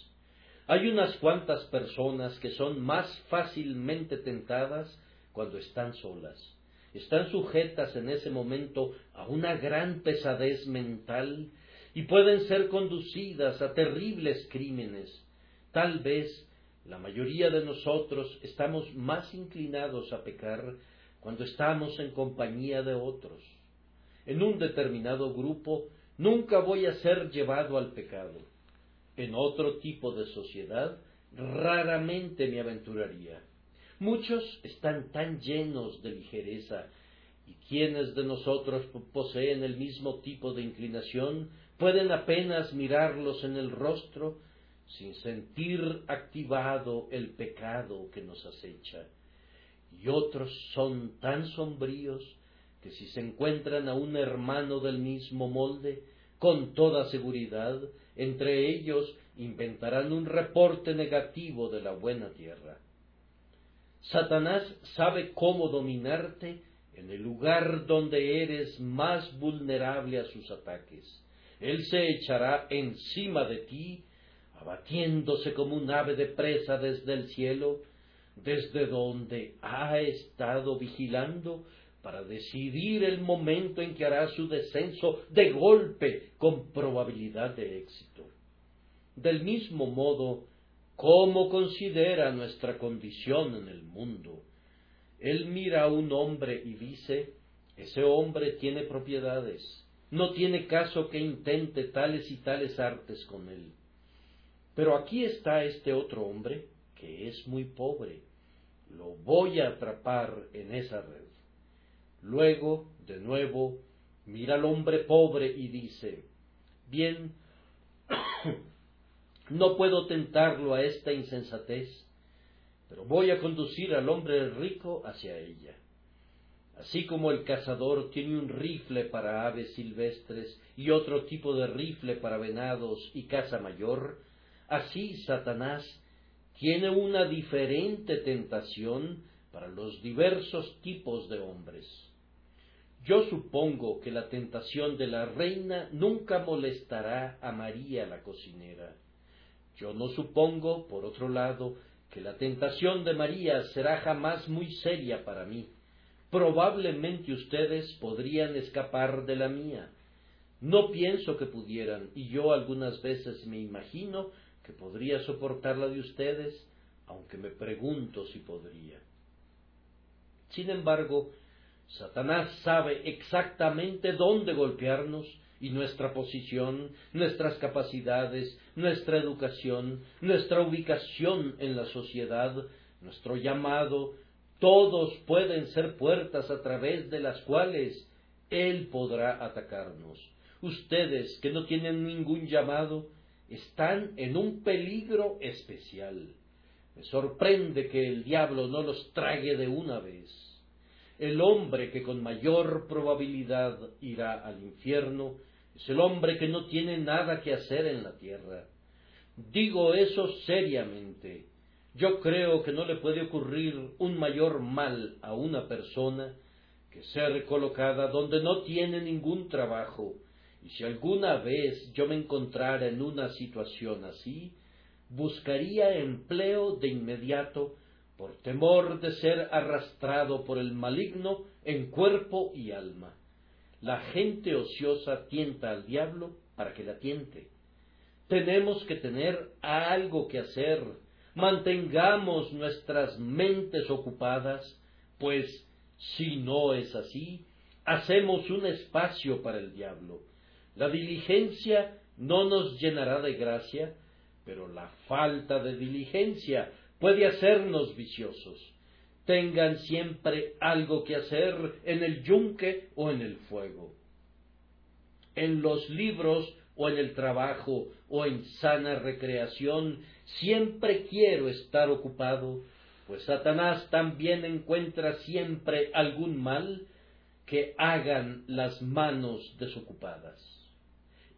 Hay unas cuantas personas que son más fácilmente tentadas cuando están solas. Están sujetas en ese momento a una gran pesadez mental y pueden ser conducidas a terribles crímenes Tal vez la mayoría de nosotros estamos más inclinados a pecar cuando estamos en compañía de otros. En un determinado grupo nunca voy a ser llevado al pecado. En otro tipo de sociedad raramente me aventuraría. Muchos están tan llenos de ligereza y quienes de nosotros poseen el mismo tipo de inclinación pueden apenas mirarlos en el rostro sin sentir activado el pecado que nos acecha. Y otros son tan sombríos que si se encuentran a un hermano del mismo molde, con toda seguridad, entre ellos inventarán un reporte negativo de la buena tierra. Satanás sabe cómo dominarte en el lugar donde eres más vulnerable a sus ataques. Él se echará encima de ti abatiéndose como un ave de presa desde el cielo, desde donde ha estado vigilando para decidir el momento en que hará su descenso de golpe con probabilidad de éxito. Del mismo modo, ¿cómo considera nuestra condición en el mundo? Él mira a un hombre y dice, ese hombre tiene propiedades, no tiene caso que intente tales y tales artes con él. Pero aquí está este otro hombre que es muy pobre. Lo voy a atrapar en esa red. Luego, de nuevo, mira al hombre pobre y dice, bien, no puedo tentarlo a esta insensatez, pero voy a conducir al hombre rico hacia ella. Así como el cazador tiene un rifle para aves silvestres y otro tipo de rifle para venados y caza mayor, Así Satanás tiene una diferente tentación para los diversos tipos de hombres. Yo supongo que la tentación de la reina nunca molestará a María la cocinera. Yo no supongo, por otro lado, que la tentación de María será jamás muy seria para mí. Probablemente ustedes podrían escapar de la mía. No pienso que pudieran, y yo algunas veces me imagino que podría soportar la de ustedes, aunque me pregunto si podría. Sin embargo, Satanás sabe exactamente dónde golpearnos y nuestra posición, nuestras capacidades, nuestra educación, nuestra ubicación en la sociedad, nuestro llamado, todos pueden ser puertas a través de las cuales Él podrá atacarnos. Ustedes que no tienen ningún llamado, están en un peligro especial. Me sorprende que el diablo no los trague de una vez. El hombre que con mayor probabilidad irá al infierno es el hombre que no tiene nada que hacer en la tierra. Digo eso seriamente. Yo creo que no le puede ocurrir un mayor mal a una persona que ser colocada donde no tiene ningún trabajo. Y si alguna vez yo me encontrara en una situación así, buscaría empleo de inmediato por temor de ser arrastrado por el maligno en cuerpo y alma. La gente ociosa tienta al diablo para que la tiente. Tenemos que tener algo que hacer. Mantengamos nuestras mentes ocupadas, pues si no es así, hacemos un espacio para el diablo. La diligencia no nos llenará de gracia, pero la falta de diligencia puede hacernos viciosos tengan siempre algo que hacer en el yunque o en el fuego, en los libros o en el trabajo o en sana recreación, siempre quiero estar ocupado, pues Satanás también encuentra siempre algún mal que hagan las manos desocupadas.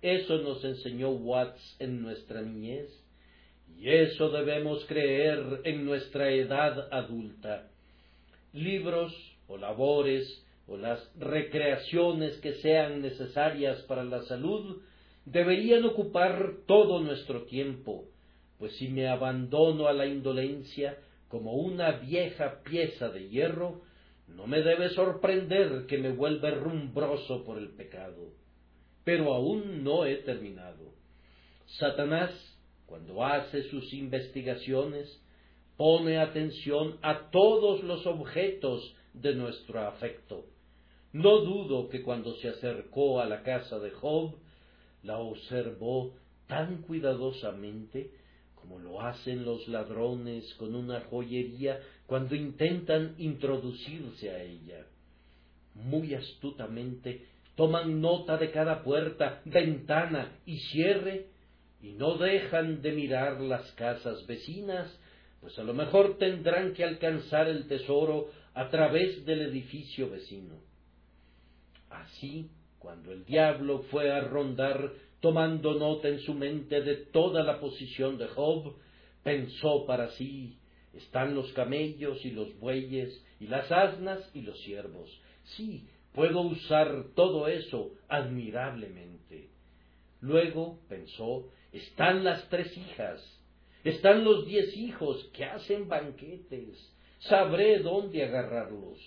Eso nos enseñó Watts en nuestra niñez, y eso debemos creer en nuestra edad adulta libros o labores o las recreaciones que sean necesarias para la salud deberían ocupar todo nuestro tiempo, pues si me abandono a la indolencia como una vieja pieza de hierro, no me debe sorprender que me vuelva rumbroso por el pecado. Pero aún no he terminado. Satanás, cuando hace sus investigaciones, pone atención a todos los objetos de nuestro afecto. No dudo que cuando se acercó a la casa de Job, la observó tan cuidadosamente como lo hacen los ladrones con una joyería cuando intentan introducirse a ella. Muy astutamente toman nota de cada puerta, ventana y cierre y no dejan de mirar las casas vecinas pues a lo mejor tendrán que alcanzar el tesoro a través del edificio vecino. Así, cuando el diablo fue a rondar tomando nota en su mente de toda la posición de Job, pensó para sí, están los camellos y los bueyes y las asnas y los siervos. Sí, puedo usar todo eso admirablemente. Luego pensó, están las tres hijas, están los diez hijos que hacen banquetes. Sabré dónde agarrarlos.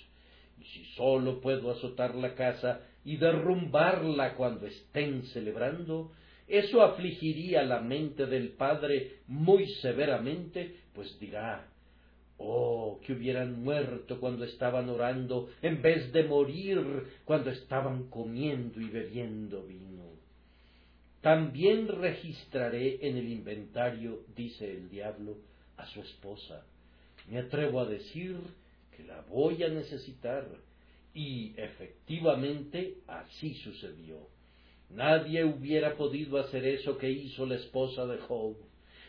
Y si sólo puedo azotar la casa y derrumbarla cuando estén celebrando, eso afligiría la mente del padre muy severamente, pues dirá, oh, que hubieran muerto cuando estaban orando, en vez de morir cuando estaban comiendo y bebiendo vino. También registraré en el inventario, dice el diablo, a su esposa. Me atrevo a decir que la voy a necesitar. Y efectivamente así sucedió. Nadie hubiera podido hacer eso que hizo la esposa de Job.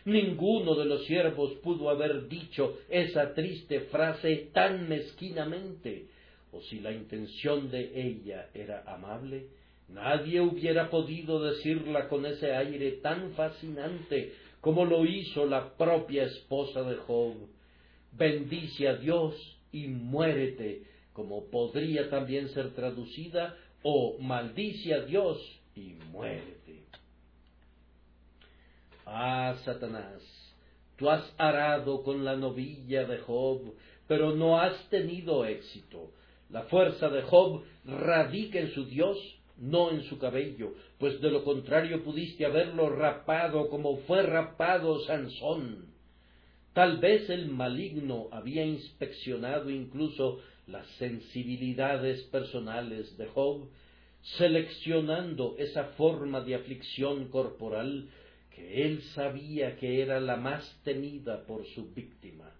Ninguno de los siervos pudo haber dicho esa triste frase tan mezquinamente, o si la intención de ella era amable, Nadie hubiera podido decirla con ese aire tan fascinante como lo hizo la propia esposa de Job. Bendice a Dios y muérete, como podría también ser traducida, o maldice a Dios y muérete. Ah, Satanás, tú has arado con la novilla de Job, pero no has tenido éxito. La fuerza de Job radica en su Dios no en su cabello, pues de lo contrario pudiste haberlo rapado como fue rapado Sansón. Tal vez el maligno había inspeccionado incluso las sensibilidades personales de Job, seleccionando esa forma de aflicción corporal que él sabía que era la más temida por su víctima.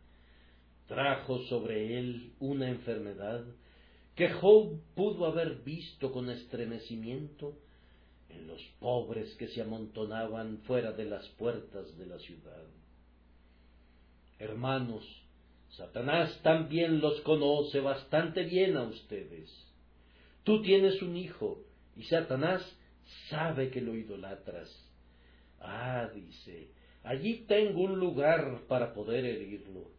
Trajo sobre él una enfermedad que Job pudo haber visto con estremecimiento en los pobres que se amontonaban fuera de las puertas de la ciudad. Hermanos, Satanás también los conoce bastante bien a ustedes. Tú tienes un hijo y Satanás sabe que lo idolatras. Ah, dice, allí tengo un lugar para poder herirlo.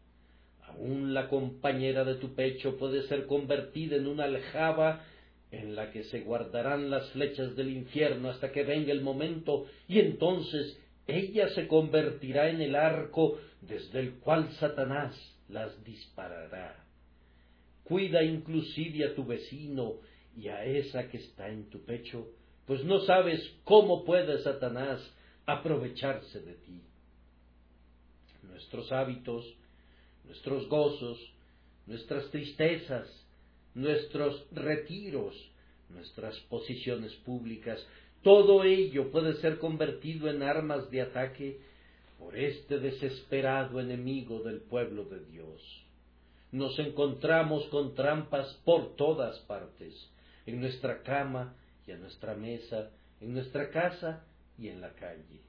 Aún la compañera de tu pecho puede ser convertida en una aljaba en la que se guardarán las flechas del infierno hasta que venga el momento, y entonces ella se convertirá en el arco desde el cual Satanás las disparará. Cuida inclusive a tu vecino y a esa que está en tu pecho, pues no sabes cómo puede Satanás aprovecharse de ti. Nuestros hábitos, nuestros gozos, nuestras tristezas, nuestros retiros, nuestras posiciones públicas, todo ello puede ser convertido en armas de ataque por este desesperado enemigo del pueblo de Dios. Nos encontramos con trampas por todas partes, en nuestra cama y a nuestra mesa, en nuestra casa y en la calle.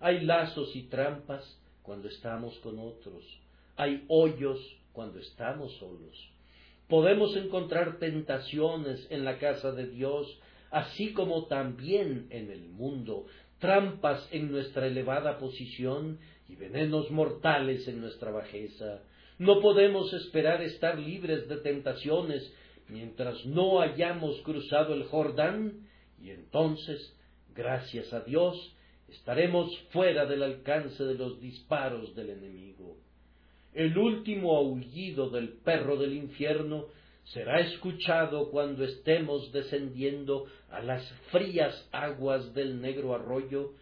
Hay lazos y trampas cuando estamos con otros, hay hoyos cuando estamos solos. Podemos encontrar tentaciones en la casa de Dios, así como también en el mundo, trampas en nuestra elevada posición y venenos mortales en nuestra bajeza. No podemos esperar estar libres de tentaciones mientras no hayamos cruzado el Jordán y entonces, gracias a Dios, estaremos fuera del alcance de los disparos del enemigo el último aullido del perro del infierno será escuchado cuando estemos descendiendo a las frías aguas del negro arroyo,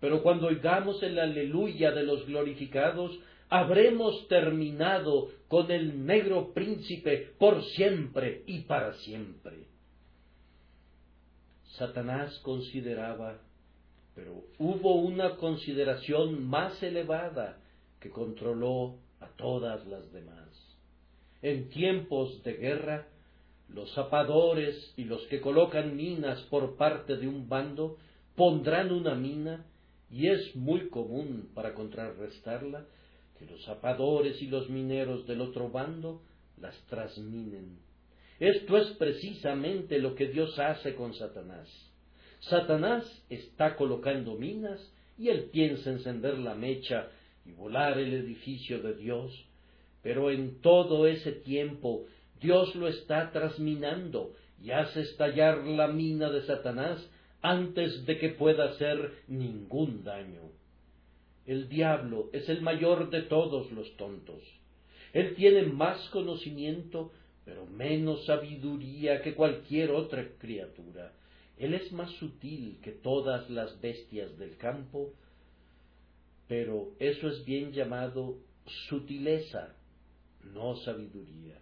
pero cuando oigamos el aleluya de los glorificados, habremos terminado con el negro príncipe por siempre y para siempre. Satanás consideraba, pero hubo una consideración más elevada que controló todas las demás. En tiempos de guerra, los zapadores y los que colocan minas por parte de un bando pondrán una mina y es muy común para contrarrestarla que los zapadores y los mineros del otro bando las trasminen. Esto es precisamente lo que Dios hace con Satanás. Satanás está colocando minas y él piensa encender la mecha y volar el edificio de Dios, pero en todo ese tiempo Dios lo está trasminando y hace estallar la mina de Satanás antes de que pueda hacer ningún daño. El diablo es el mayor de todos los tontos. Él tiene más conocimiento, pero menos sabiduría que cualquier otra criatura. Él es más sutil que todas las bestias del campo pero eso es bien llamado sutileza, no sabiduría.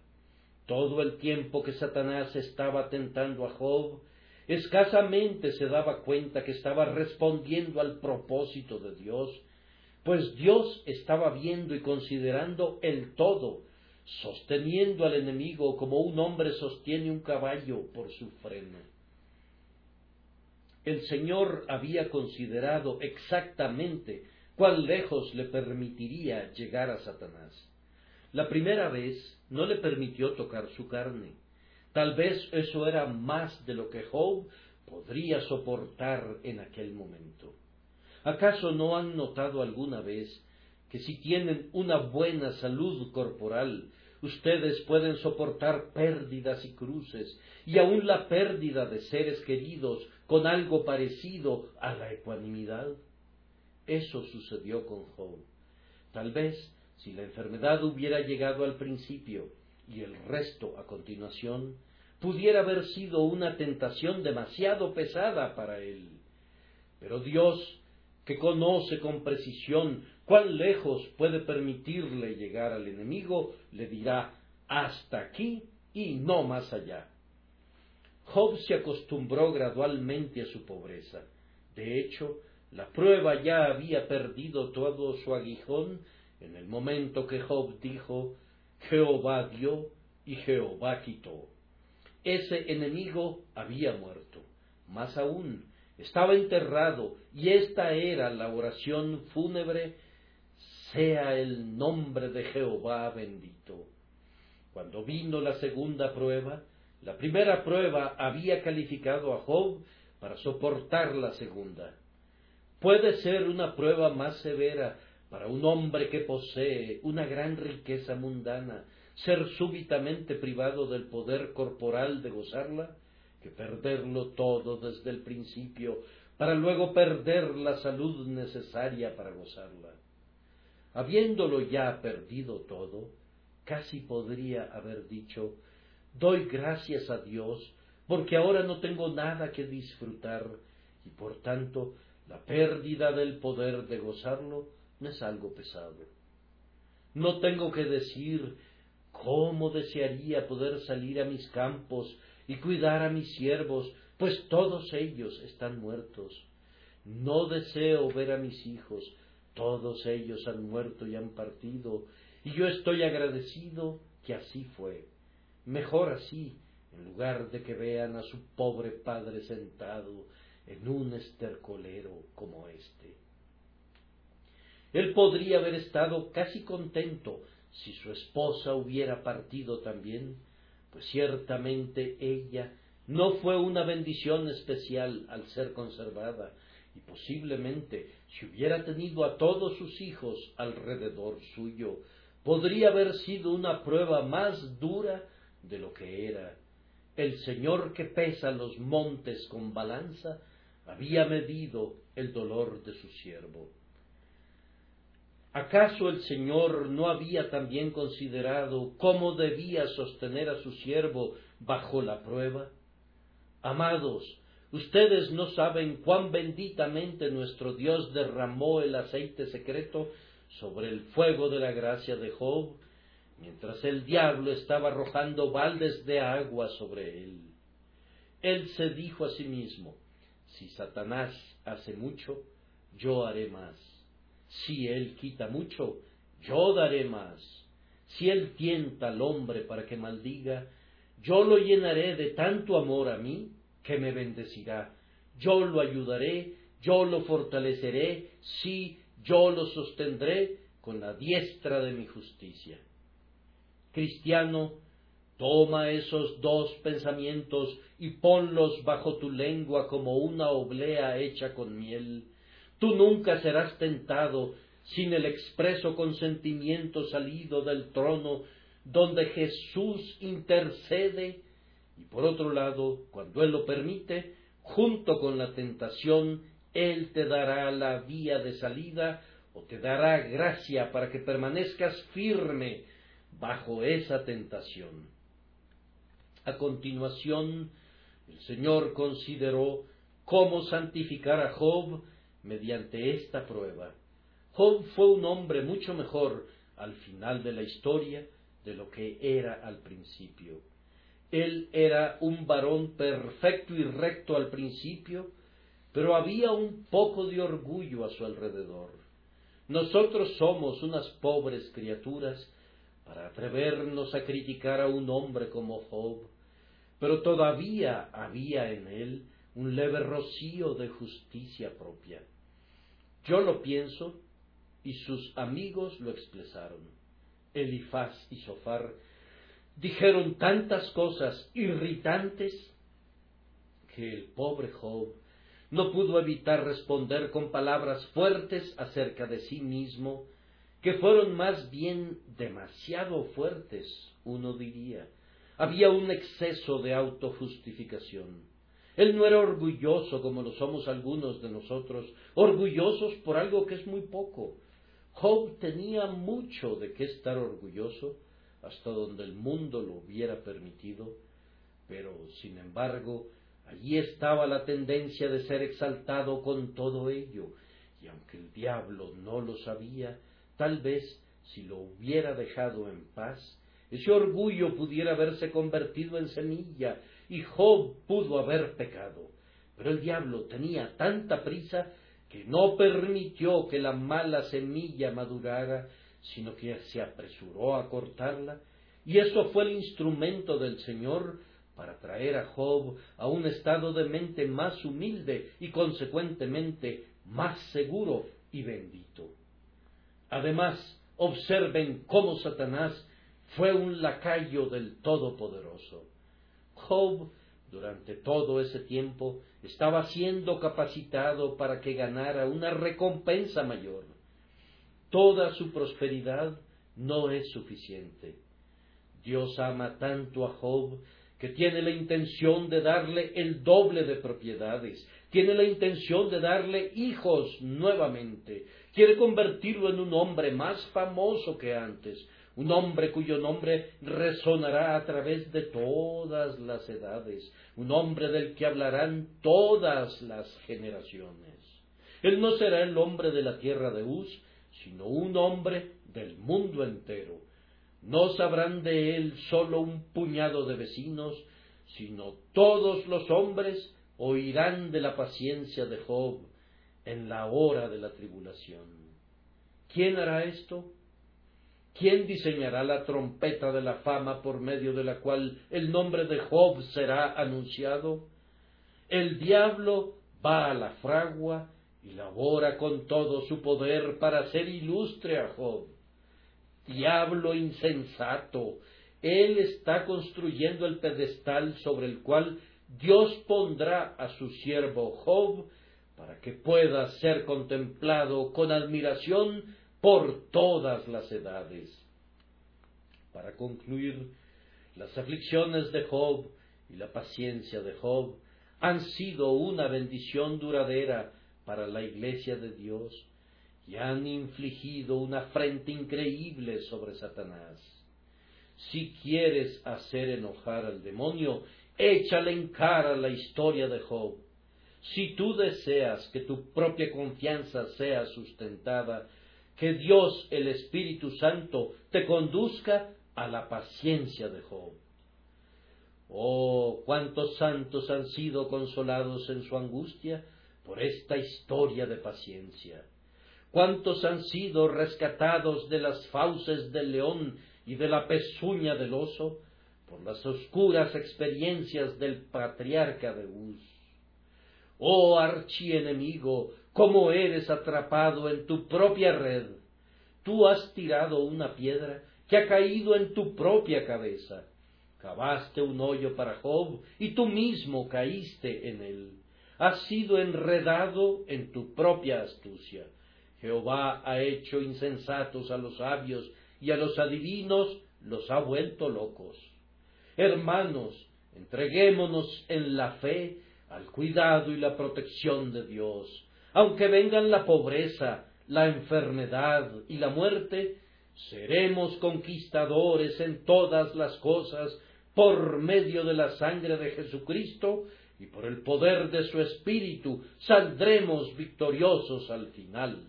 Todo el tiempo que Satanás estaba tentando a Job, escasamente se daba cuenta que estaba respondiendo al propósito de Dios, pues Dios estaba viendo y considerando el todo, sosteniendo al enemigo como un hombre sostiene un caballo por su freno. El Señor había considerado exactamente cuán lejos le permitiría llegar a Satanás. La primera vez no le permitió tocar su carne. Tal vez eso era más de lo que Job podría soportar en aquel momento. ¿Acaso no han notado alguna vez que si tienen una buena salud corporal, ustedes pueden soportar pérdidas y cruces, y aun la pérdida de seres queridos con algo parecido a la ecuanimidad? Eso sucedió con Job. Tal vez si la enfermedad hubiera llegado al principio y el resto a continuación, pudiera haber sido una tentación demasiado pesada para él. Pero Dios, que conoce con precisión cuán lejos puede permitirle llegar al enemigo, le dirá, hasta aquí y no más allá. Job se acostumbró gradualmente a su pobreza. De hecho, la prueba ya había perdido todo su aguijón en el momento que Job dijo, Jehová dio y Jehová quitó. Ese enemigo había muerto. Más aún, estaba enterrado y esta era la oración fúnebre, sea el nombre de Jehová bendito. Cuando vino la segunda prueba, la primera prueba había calificado a Job para soportar la segunda. Puede ser una prueba más severa para un hombre que posee una gran riqueza mundana, ser súbitamente privado del poder corporal de gozarla, que perderlo todo desde el principio, para luego perder la salud necesaria para gozarla. Habiéndolo ya perdido todo, casi podría haber dicho, doy gracias a Dios, porque ahora no tengo nada que disfrutar, y por tanto la pérdida del poder de gozarlo no es algo pesado. No tengo que decir cómo desearía poder salir a mis campos y cuidar a mis siervos, pues todos ellos están muertos. No deseo ver a mis hijos, todos ellos han muerto y han partido, y yo estoy agradecido que así fue. Mejor así, en lugar de que vean a su pobre padre sentado en un estercolero como este. Él podría haber estado casi contento si su esposa hubiera partido también, pues ciertamente ella no fue una bendición especial al ser conservada, y posiblemente si hubiera tenido a todos sus hijos alrededor suyo, podría haber sido una prueba más dura de lo que era. El Señor que pesa los montes con balanza había medido el dolor de su siervo. ¿Acaso el Señor no había también considerado cómo debía sostener a su siervo bajo la prueba? Amados, ustedes no saben cuán benditamente nuestro Dios derramó el aceite secreto sobre el fuego de la gracia de Job, mientras el diablo estaba arrojando baldes de agua sobre él. Él se dijo a sí mismo, si Satanás hace mucho, yo haré más si él quita mucho, yo daré más. Si él tienta al hombre para que maldiga, yo lo llenaré de tanto amor a mí que me bendecirá. Yo lo ayudaré, yo lo fortaleceré, sí, yo lo sostendré con la diestra de mi justicia. Cristiano, toma esos dos pensamientos y ponlos bajo tu lengua como una oblea hecha con miel Tú nunca serás tentado sin el expreso consentimiento salido del trono donde Jesús intercede y por otro lado, cuando Él lo permite, junto con la tentación, Él te dará la vía de salida o te dará gracia para que permanezcas firme bajo esa tentación. A continuación, el Señor consideró cómo santificar a Job mediante esta prueba. Job fue un hombre mucho mejor al final de la historia de lo que era al principio. Él era un varón perfecto y recto al principio, pero había un poco de orgullo a su alrededor. Nosotros somos unas pobres criaturas para atrevernos a criticar a un hombre como Job, pero todavía había en él un leve rocío de justicia propia. Yo lo pienso y sus amigos lo expresaron. Elifaz y Sofar dijeron tantas cosas irritantes que el pobre Job no pudo evitar responder con palabras fuertes acerca de sí mismo, que fueron más bien demasiado fuertes, uno diría. Había un exceso de autojustificación. Él no era orgulloso como lo somos algunos de nosotros, orgullosos por algo que es muy poco. Job tenía mucho de qué estar orgulloso, hasta donde el mundo lo hubiera permitido, pero sin embargo, allí estaba la tendencia de ser exaltado con todo ello, y aunque el diablo no lo sabía, tal vez si lo hubiera dejado en paz, ese orgullo pudiera haberse convertido en semilla y Job pudo haber pecado. Pero el diablo tenía tanta prisa que no permitió que la mala semilla madurara, sino que se apresuró a cortarla, y eso fue el instrumento del Señor para traer a Job a un estado de mente más humilde y consecuentemente más seguro y bendito. Además, observen cómo Satanás fue un lacayo del Todopoderoso. Job, durante todo ese tiempo, estaba siendo capacitado para que ganara una recompensa mayor. Toda su prosperidad no es suficiente. Dios ama tanto a Job que tiene la intención de darle el doble de propiedades, tiene la intención de darle hijos nuevamente, quiere convertirlo en un hombre más famoso que antes, un hombre cuyo nombre resonará a través de todas las edades, un hombre del que hablarán todas las generaciones. Él no será el hombre de la tierra de Uz, sino un hombre del mundo entero. No sabrán de él solo un puñado de vecinos, sino todos los hombres oirán de la paciencia de Job en la hora de la tribulación. ¿Quién hará esto? ¿Quién diseñará la trompeta de la fama por medio de la cual el nombre de Job será anunciado? El diablo va a la fragua y labora con todo su poder para hacer ilustre a Job. Diablo insensato, él está construyendo el pedestal sobre el cual Dios pondrá a su siervo Job para que pueda ser contemplado con admiración por todas las edades. Para concluir, las aflicciones de Job y la paciencia de Job han sido una bendición duradera para la iglesia de Dios y han infligido una afrenta increíble sobre Satanás. Si quieres hacer enojar al demonio, échale en cara la historia de Job. Si tú deseas que tu propia confianza sea sustentada, que Dios el Espíritu Santo te conduzca a la paciencia de Job. Oh, cuántos santos han sido consolados en su angustia por esta historia de paciencia. Cuántos han sido rescatados de las fauces del león y de la pezuña del oso por las oscuras experiencias del patriarca de Uz. Oh archienemigo, cómo eres atrapado en tu propia red. Tú has tirado una piedra que ha caído en tu propia cabeza. Cavaste un hoyo para Job y tú mismo caíste en él. Has sido enredado en tu propia astucia. Jehová ha hecho insensatos a los sabios y a los adivinos los ha vuelto locos. Hermanos, entreguémonos en la fe al cuidado y la protección de Dios. Aunque vengan la pobreza, la enfermedad y la muerte, seremos conquistadores en todas las cosas por medio de la sangre de Jesucristo y por el poder de su Espíritu saldremos victoriosos al final.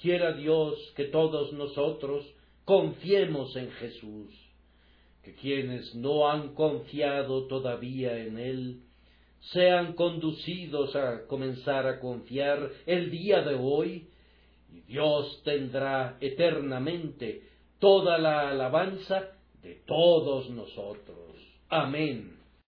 Quiera Dios que todos nosotros confiemos en Jesús, que quienes no han confiado todavía en Él, sean conducidos a comenzar a confiar el día de hoy, y Dios tendrá eternamente toda la alabanza de todos nosotros. Amén.